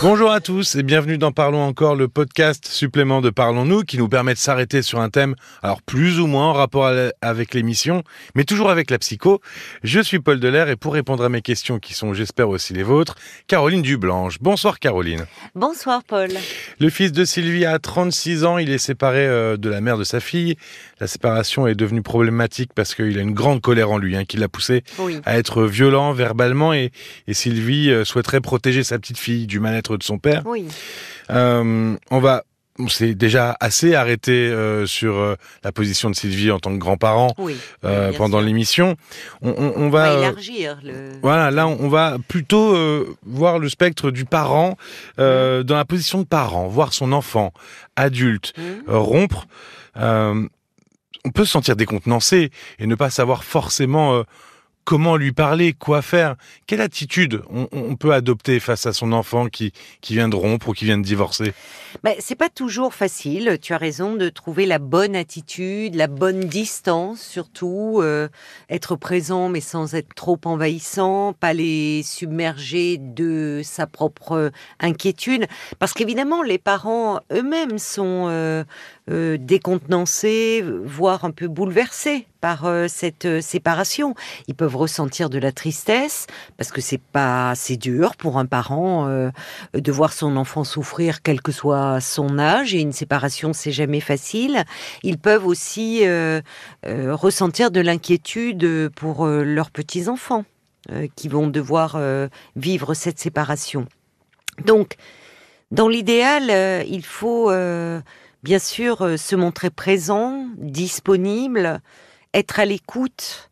Bonjour à tous et bienvenue dans Parlons encore, le podcast supplément de Parlons-nous qui nous permet de s'arrêter sur un thème, alors plus ou moins en rapport avec l'émission, mais toujours avec la psycho. Je suis Paul Delair et pour répondre à mes questions qui sont, j'espère aussi les vôtres, Caroline Dublanche. Bonsoir Caroline. Bonsoir Paul. Le fils de Sylvie a 36 ans, il est séparé euh, de la mère de sa fille. La séparation est devenue problématique parce qu'il a une grande colère en lui hein, qui l'a poussé à être violent verbalement et, et Sylvie euh, souhaiterait protéger sa petite fille du mal-être de son père. Oui. Euh, on va on s'est déjà assez arrêté euh, sur euh, la position de Sylvie en tant que grand-parent oui, euh, pendant l'émission. On, on, on, va, on, élargir. Le... Voilà, là, on va plutôt voir le spectre du parent mmh. dans la position de parent, voir son enfant adulte mmh. rompre. on peut se sentir décontenancé et ne pas savoir forcément comment lui parler, quoi faire, quelle attitude on, peut adopter face à son enfant qui, vient de rompre ou qui vient de divorcer? Ben, C'est pas toujours facile, tu as raison, de trouver la bonne attitude, la bonne distance surtout, euh, être présent mais sans être trop envahissant, pas les submerger de sa propre inquiétude, parce qu'évidemment les parents eux-mêmes sont euh, euh, décontenancés, voire un peu bouleversés par euh, cette euh, séparation. Ils peuvent ressentir de la tristesse parce que c'est pas c'est dur pour un parent euh, de voir son enfant souffrir quel que soit son âge et une séparation c'est jamais facile. Ils peuvent aussi ressentir de l'inquiétude pour leurs petits enfants qui vont devoir vivre cette séparation. Donc dans l'idéal, il faut bien sûr se montrer présent, disponible, être à l'écoute.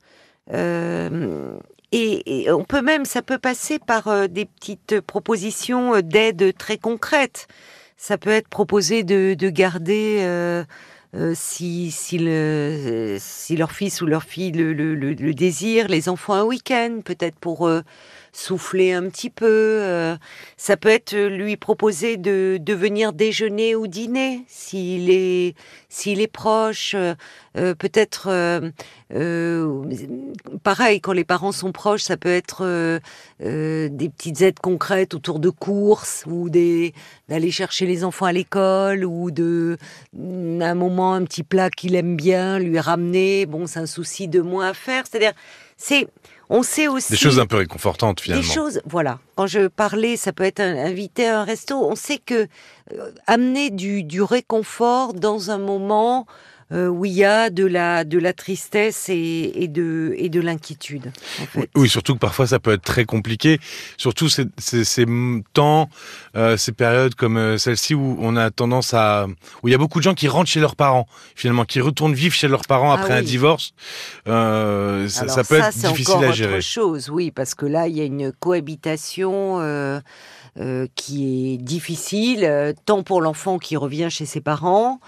Euh, et, on peut même, ça peut passer par euh, des petites propositions d'aide très concrètes. Ça peut être proposé de, de garder, euh, euh, si, si, le, si leur fils ou leur fille le, le, le, le désire, les enfants un week-end, peut-être pour souffler un petit peu. Euh, ça peut être lui proposer de, de venir déjeuner ou dîner s'il est s'il est proche. Euh, peut-être euh, euh, pareil quand les parents sont proches, ça peut être euh, euh, des petites aides concrètes autour de courses ou des d'aller chercher les enfants à l'école ou de un moment un petit plat qu'il aime bien lui ramener. Bon, c'est un souci de moins à faire. C'est-à-dire c'est on sait aussi des choses un peu réconfortantes finalement. Des choses, voilà. Quand je parlais, ça peut être un, inviter à un resto. On sait que euh, amener du, du réconfort dans un moment euh, où il y a de la de la tristesse et, et de et de l'inquiétude. En fait. Oui, surtout que parfois ça peut être très compliqué, surtout ces, ces, ces temps, euh, ces périodes comme euh, celle-ci où on a tendance à où il y a beaucoup de gens qui rentrent chez leurs parents, finalement, qui retournent vivre chez leurs parents après ah un oui. divorce. Euh, ça, peut ça, être difficile encore à gérer. autre chose, oui, parce que là, il y a une cohabitation. Euh, qui est difficile, euh, tant pour l'enfant qui revient chez ses parents,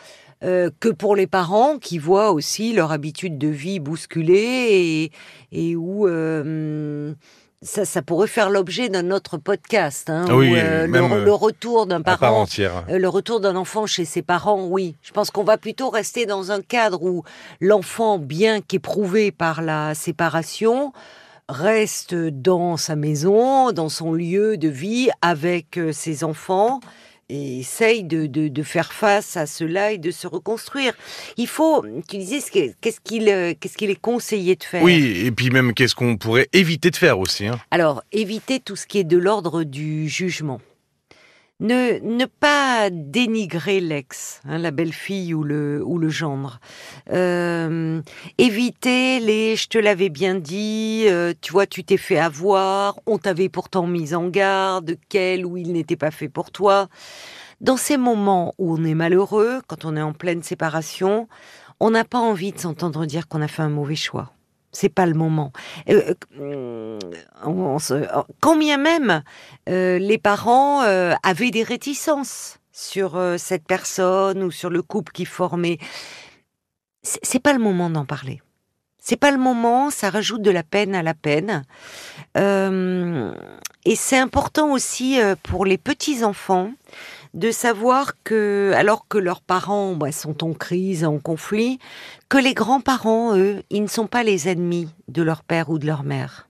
euh, que pour les parents qui voient aussi leur habitude de vie bousculée et, et où euh, ça, ça pourrait faire l'objet d'un autre podcast. Hein, oui, où, euh, le, retour d'un part parent entière. le retour d'un enfant chez ses parents, oui. Je pense qu'on va plutôt rester dans un cadre où l'enfant, bien qu'éprouvé par la séparation, reste dans sa maison, dans son lieu de vie, avec ses enfants, et essaye de, de, de faire face à cela et de se reconstruire. Il faut, tu disais, ce que- qu'est-ce qu'il euh, qu'est-ce qu'il est conseillé de faire? Oui, et puis même qu'est-ce qu'on pourrait éviter de faire aussi. Hein? alors, éviter tout ce qui est de l'ordre du jugement. Ne, ne pas dénigrer l'ex, hein, la belle-fille ou le, ou le gendre. Euh, éviter les je te l'avais bien dit, euh, tu vois, tu t'es fait avoir, on t'avait pourtant mis en garde, quel ou il n'était pas fait pour toi. Dans ces moments où on est malheureux, quand on est en pleine séparation, on n'a pas envie de s'entendre dire qu'on a fait un mauvais choix. C'est pas le moment. Euh, euh, se- quand bien même euh, les parents euh, avaient des réticences sur euh, cette personne ou sur le couple qui formait, c'est pas le moment d'en parler. C'est pas le moment, ça rajoute de la peine à la peine. Euh, et c'est important aussi euh, pour les petits enfants de savoir que, alors que leurs parents bah, sont en crise, en conflit, que les grands-parents, eux, ils ne sont pas les ennemis de leur père ou de leur mère.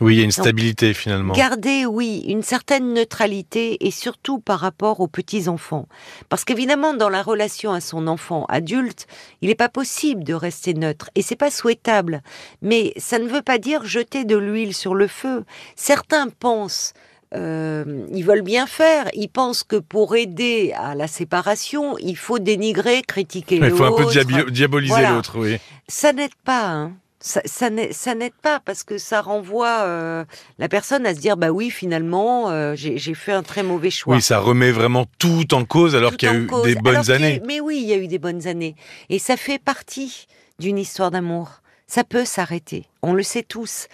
Oui, il y a une stabilité finalement. Garder, oui, une certaine neutralité et surtout par rapport aux petits-enfants. Parce qu'évidemment, dans la relation à son enfant adulte, il n'est pas possible de rester neutre et c'est pas souhaitable. Mais ça ne veut pas dire jeter de l'huile sur le feu. Certains pensent euh, ils veulent bien faire. Ils pensent que pour aider à la séparation, il faut dénigrer, critiquer l'autre. Il faut un peu diaboliser l'autre, oui. Ça n'aide pas. Hein. Ça, ça n'aide pas parce que ça renvoie euh, la personne à se dire bah oui finalement euh, j'ai fait un très mauvais choix. Oui, ça remet vraiment tout en cause alors qu'il y a eu des bonnes années. mais oui, il y a eu des bonnes années et ça fait partie d'une histoire d'amour ça peut s'arrêter. On le sait tous.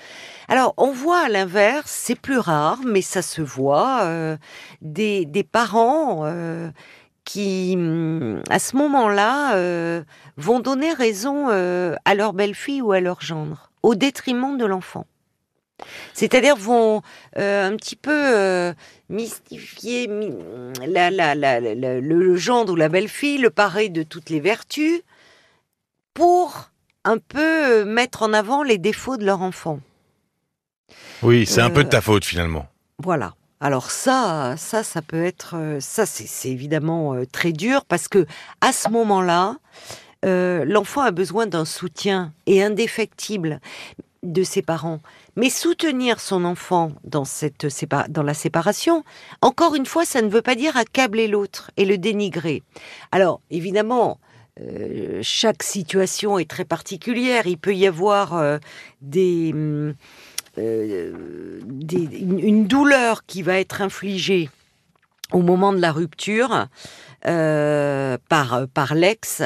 Alors, on voit à l'inverse, c'est plus rare, mais ça se voit, euh, des, parents euh, qui, mm, à ce moment-là, euh, vont donner raison à leur belle-fille ou à leur gendre, au détriment de l'enfant. C'est-à-dire vont un petit peu mystifier le gendre ou la belle-fille, le parer de toutes les vertus, pour un peu euh, mettre en avant les défauts de leur enfant. Oui, c'est un peu de ta euh, faute finalement. Voilà. Alors ça, ça, ça peut être, euh, ça, c'est évidemment très dur parce que à ce moment-là, l'enfant a besoin d'un soutien et indéfectible de ses parents. Mais soutenir son enfant dans, cette dans la séparation, encore une fois, ça ne veut pas dire accabler l'autre et le dénigrer. Alors, évidemment, euh, chaque situation est très particulière. Il peut y avoir euh, mm, euh, une douleur qui va être infligée au moment de la rupture par l'ex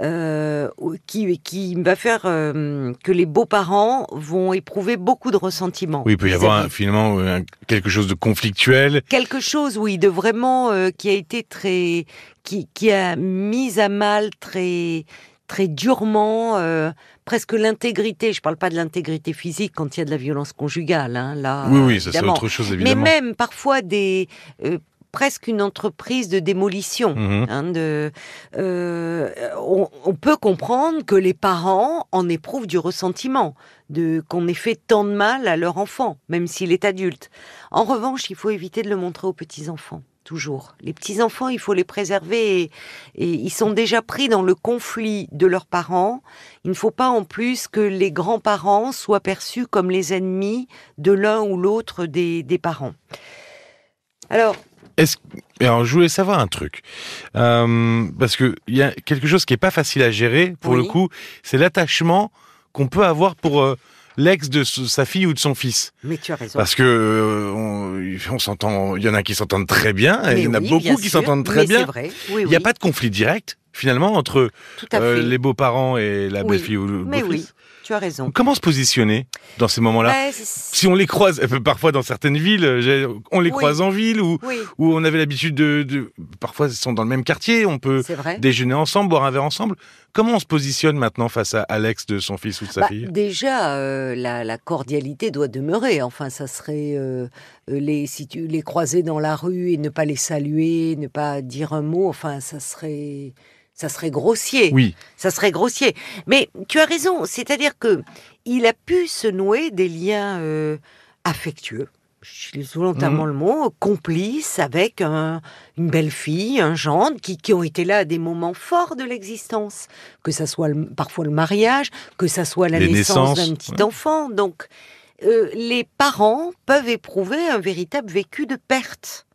euh, qui, qui va faire euh, que les beaux-parents vont éprouver beaucoup de ressentiment. Oui, il peut y avoir finalement quelque chose de conflictuel. Quelque chose, oui, de vraiment euh, qui a été très, qui, qui a mis à mal très, très durement presque l'intégrité. Je parle pas de l'intégrité physique quand il y a de la violence conjugale. Hein, là, oui, oui, ça c'est autre chose évidemment. Mais même parfois des presque une entreprise de démolition. Mhm. Hein, de, euh, on, peut comprendre que les parents en éprouvent du ressentiment, de qu'on ait fait tant de mal à leur enfant, même s'il est adulte. En revanche, il faut éviter de le montrer aux petits enfants. Toujours. Les petits enfants, il faut les préserver et, ils sont déjà pris dans le conflit de leurs parents. Il ne faut pas en plus que les grands-parents soient perçus comme les ennemis de l'un ou l'autre des, des parents. Alors, alors, je voulais savoir un truc. Euh, parce qu'il y a quelque chose qui est pas facile à gérer, pour le coup, c'est l'attachement qu'on peut avoir pour euh, l'ex de sa fille ou de son fils. Mais tu as raison. Parce que euh, on, s'entend, il y en a qui s'entendent très bien, et il y en a beaucoup qui s'entendent très bien. Vrai. il n'y a pas de conflit direct, finalement, entre les beaux-parents et la belle-fille ou le beau-fils. tu as raison. Comment se positionner dans ces moments-là Si on les croise, parfois dans certaines villes, euh, on les croise en ville ou où on avait l'habitude de, Parfois, ils sont dans le même quartier, on peut déjeuner ensemble, boire un verre ensemble. Comment on se positionne maintenant face à Alex de son fils ou de sa bah, fille? Déjà, euh, la, cordialité doit demeurer. Enfin, ça serait euh, les si tu les croiser dans la rue et ne pas les saluer, ne pas dire un mot. Enfin, ça serait ça serait grossier. Oui. Ça serait grossier. Mais tu as raison, c'est-à-dire que il a pu se nouer des liens euh, affectueux. Je volontairement mhm. le mot, complices avec une belle fille, un gendre, qui, qui, ont été là à des moments forts de l'existence, que ça soit parfois le mariage, que ça soit la naissance d'un petit enfant. Donc, euh, les parents peuvent éprouver un véritable vécu de perte.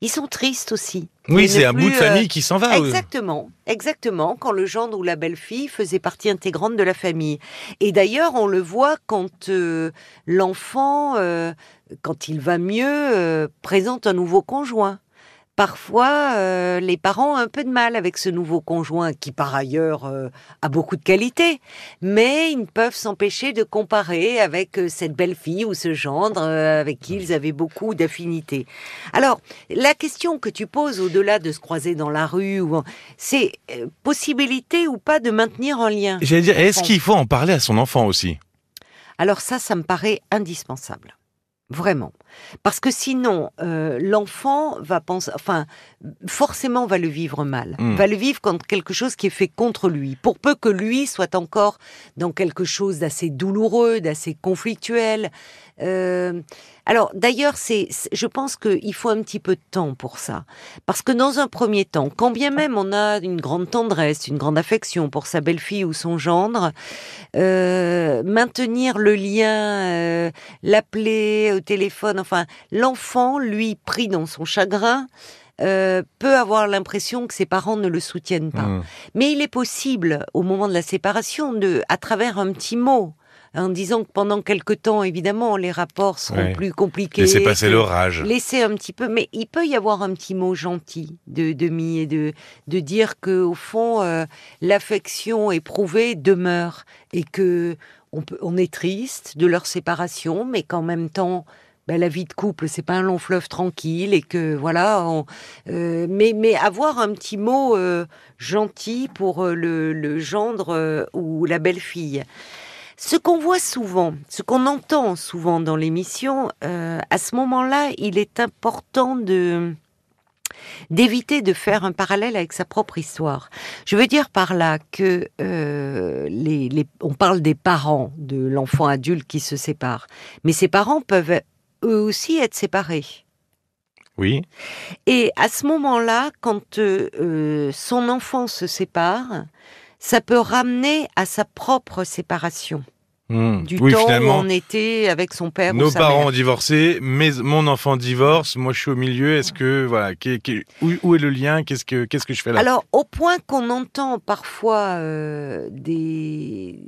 Ils sont tristes aussi. Oui, c'est un bout de famille euh, qui s'en va. Exactement, exactement. Quand le gendre ou la belle-fille faisait partie intégrante de la famille. Et d'ailleurs, on le voit quand euh, l'enfant, euh, quand il va mieux, présente un nouveau conjoint parfois euh, les parents ont un peu de mal avec ce nouveau conjoint qui par ailleurs euh, a beaucoup de qualités, mais ils ne peuvent s'empêcher de comparer avec euh, cette belle fille ou ce gendre avec qui ils avaient beaucoup d'affinités. Alors la question que tu poses au-delà de se croiser dans la rue, c'est possibilité ou pas de maintenir un lien? J'allais dire, est-ce qu'il faut en parler à son enfant aussi? Alors ça, ça me paraît indispensable, vraiment. Parce que sinon, euh, l'enfant va penser, enfin, forcément va le vivre mal, Mm. va le vivre comme quelque chose qui est fait contre lui, pour peu que lui soit encore dans quelque chose d'assez douloureux, d'assez conflictuel. Euh, alors d'ailleurs, c'est, je pense qu'il faut un petit peu de temps pour ça, parce que dans un premier temps, quand bien même on a une grande tendresse, une grande affection pour sa belle-fille ou son gendre, euh, maintenir le lien, euh, l'appeler au téléphone, enfin, l'enfant, lui, pris dans son chagrin, euh, peut avoir l'impression que ses parents ne le soutiennent pas. Mm. Mais il est possible, au moment de la séparation, de, à travers un petit mot, en disant que pendant quelque temps, évidemment, les rapports seront Ouais. plus compliqués. Laissez passer l'orage. Laisser un petit peu, mais il peut y avoir un petit mot gentil de demi et de de dire que au fond euh, l'affection éprouvée demeure et que on peut, on est triste de leur séparation, mais qu'en même temps ben, la vie de couple c'est pas un long fleuve tranquille et que voilà, on- euh, mais mais avoir un petit mot euh, gentil pour le, le gendre ou la belle-fille. Ce qu'on voit souvent, ce qu'on entend souvent dans l'émission, euh, à ce moment-là, il est important de d'éviter de faire un parallèle avec sa propre histoire. Je veux dire par là que euh, les, les- on parle des parents de l'enfant adulte qui se sépare, mais ces parents peuvent eux aussi être séparés. Oui. Et à ce moment-là, quand euh, son enfant se sépare, ça peut ramener à sa propre séparation Mm. du oui, temps où on était avec son père ou Nos sa parents mère. ont divorcé, mais mon enfant divorce, moi je suis au milieu. Est-ce que voilà, où, où est le lien? Qu'est-ce que qu'est-ce que je fais là? Alors, au point qu'on entend parfois euh, des,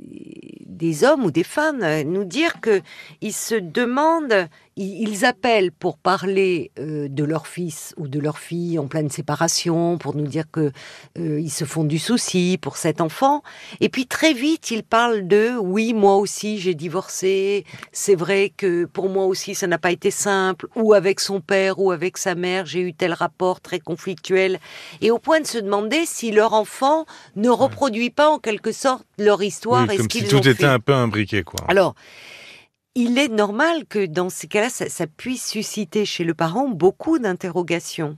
des hommes ou des femmes euh, nous dire que ils se demandent, ils, appellent pour parler euh, de leur fils ou de leur fille en pleine séparation, pour nous dire que euh, ils se font du souci pour cet enfant, et puis très vite ils parlent de oui moi aussi j'ai divorcé, c'est vrai que pour moi aussi ça n'a pas été simple, ou avec son père ou avec sa mère j'ai eu tel rapport très conflictuel. Et au point de se demander si leur enfant ne reproduit pas en quelque sorte leur histoire Oui, et ce si qu'ils tout ont était fait. un peu imbriqué, quoi. Alors, il est normal que dans ces cas-là, ça, puisse susciter chez le parent beaucoup d'interrogations,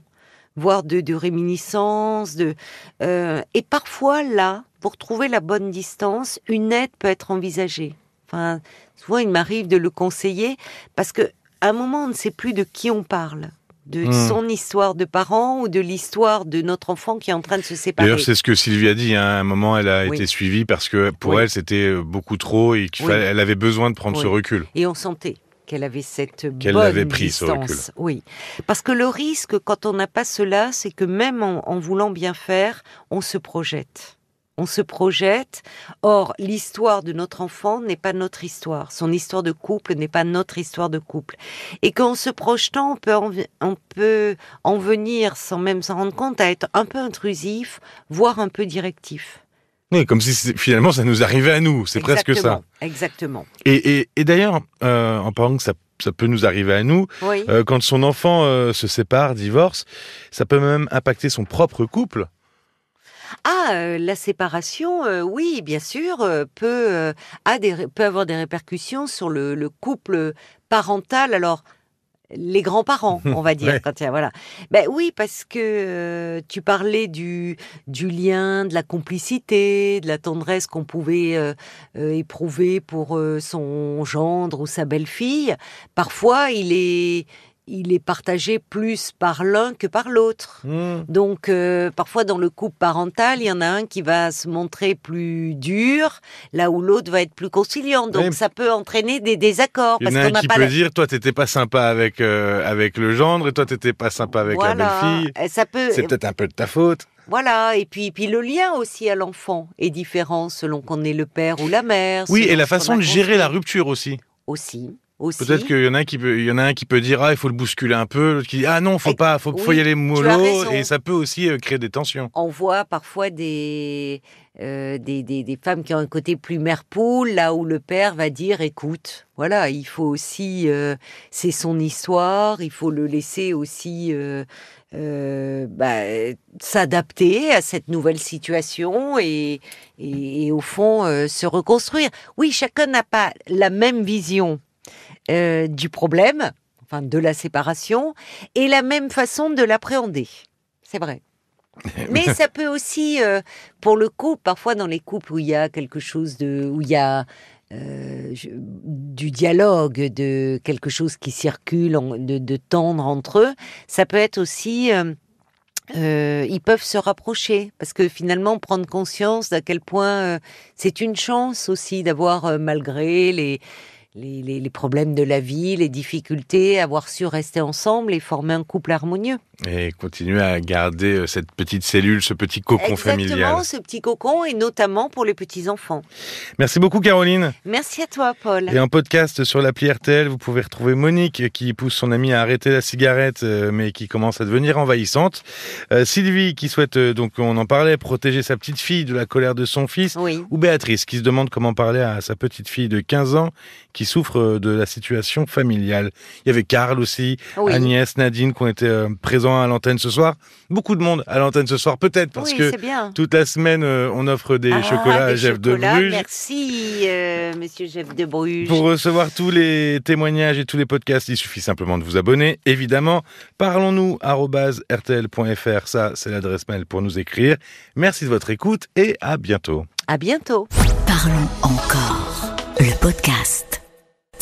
voire de, de réminiscences, de euh, et parfois là, pour trouver la bonne distance, une aide peut être envisagée. Enfin, souvent il m'arrive de le conseiller parce que à un moment on ne sait plus de qui on parle, de Hmm. son histoire de parent ou de l'histoire de notre enfant qui est en train de se séparer. D'ailleurs, c'est ce que Sylvie a dit. hein. À un moment, elle a Oui. été suivie parce que pour Oui. elle, c'était euh, beaucoup trop et Oui. elle avait besoin de prendre ce recul. Et on sentait qu'elle avait cette Qu'elle bonne pris, ce distance. Oui, parce que le risque quand on n'a pas cela, c'est que même en, en voulant bien faire, on se projette. On se projette. Or, l'histoire de notre enfant n'est pas notre histoire. Son histoire de couple n'est pas notre histoire de couple. Et qu'en se projetant, on peut en, on peut en venir, sans même s'en rendre compte, à être un peu intrusif, voire un peu directif. Oui, comme si finalement ça nous arrivait à nous. C'est presque ça. Exactement, Exactement. Et, et, et d'ailleurs, euh, en parlant que ça, ça peut nous arriver à nous, Oui. euh, quand son enfant euh, se sépare, divorce, ça peut même impacter son propre couple. Ah, euh, la séparation, euh, oui, bien sûr, euh, peut, a des, peut avoir des répercussions sur le, le couple parental. Alors, les grands-parents, on va dire, Ouais. quand il y a- voilà. Ben oui, parce que euh, tu parlais du, du lien, de la complicité, de la tendresse qu'on pouvait euh, euh, éprouver pour son gendre ou sa belle-fille. Parfois, il est, il est partagé plus par l'un que par l'autre. Donc, euh, parfois, dans le couple parental, il y en a un qui va se montrer plus dur, là où l'autre va être plus conciliant. Donc, Oui. ça peut entraîner des désaccords. Il y en parce a un qui pas peut la- dire, toi, t'étais pas sympa avec euh, avec le gendre et toi, t'étais pas sympa avec voilà. la belle-fille. Ça peut, C'est peut-être un peu de ta faute. voilà. Et puis, puis le lien aussi à l'enfant est différent selon qu'on est le père ou la mère. Oui, et la façon de gérer la rupture aussi. aussi, aussi. Peut-être qu'il y en a un qui peut, il y en a un qui peut dire ah il faut le bousculer un peu, l'autre qui dit ah non faut Et- pas, faut, faut oui, y aller mollo et ça peut aussi euh, créer des tensions. on voit parfois des, euh, des, des, des femmes qui ont un côté plus mère poule, là où le père va dire écoute, voilà, il faut aussi, euh, c'est son histoire, il faut le laisser aussi euh, bah, s'adapter à cette nouvelle situation et, et, et au fond se reconstruire. Oui, chacun n'a pas la même vision euh, du problème. enfin de la séparation, et la même façon de l'appréhender. C'est vrai. Mais ça peut aussi, euh, pour le couple, parfois dans les couples où il y a quelque chose de, où il y a euh, je- du dialogue, de quelque chose qui circule, en- de, de tendre entre eux, ça peut être aussi, euh, ils peuvent se rapprocher parce que finalement prendre conscience d'à quel point euh, c'est une chance aussi d'avoir, euh, malgré les, les, les- les problèmes de la vie, les difficultés, avoir su rester ensemble et former un couple harmonieux. Et continuer à garder euh, cette petite cellule, ce petit cocon Exactement, familial. ce petit cocon et notamment pour les petits enfants. Merci beaucoup Caroline. Merci à toi, Paul. Et en podcast sur l'appli RTL, vous pouvez retrouver Monique qui pousse son amie à arrêter la cigarette, euh, mais qui commence à devenir envahissante. Euh, Sylvie qui souhaite, euh, donc on en parlait, protéger sa petite fille de la colère de son fils. Oui. Ou Béatrice qui se demande comment parler à sa petite fille de 15 ans qui souffre euh, de la situation familiale. Il y avait Karl aussi, Oui. Agnès, Nadine qui ont été euh, présents à l'antenne ce soir. Beaucoup de monde à l'antenne ce soir, peut-être parce oui, que bien. toute la semaine euh, on offre des Ah, chocolats à des Jeff de chocolats, Bruges. Merci, euh, monsieur Jeff de Bruges. Pour recevoir tous les témoignages et tous les podcasts, il suffit simplement de vous abonner. Évidemment, parlons-nous rtl.fr, ça c'est l'adresse mail pour nous écrire. Merci de votre écoute et à bientôt. À bientôt. Parlons encore. Le podcast.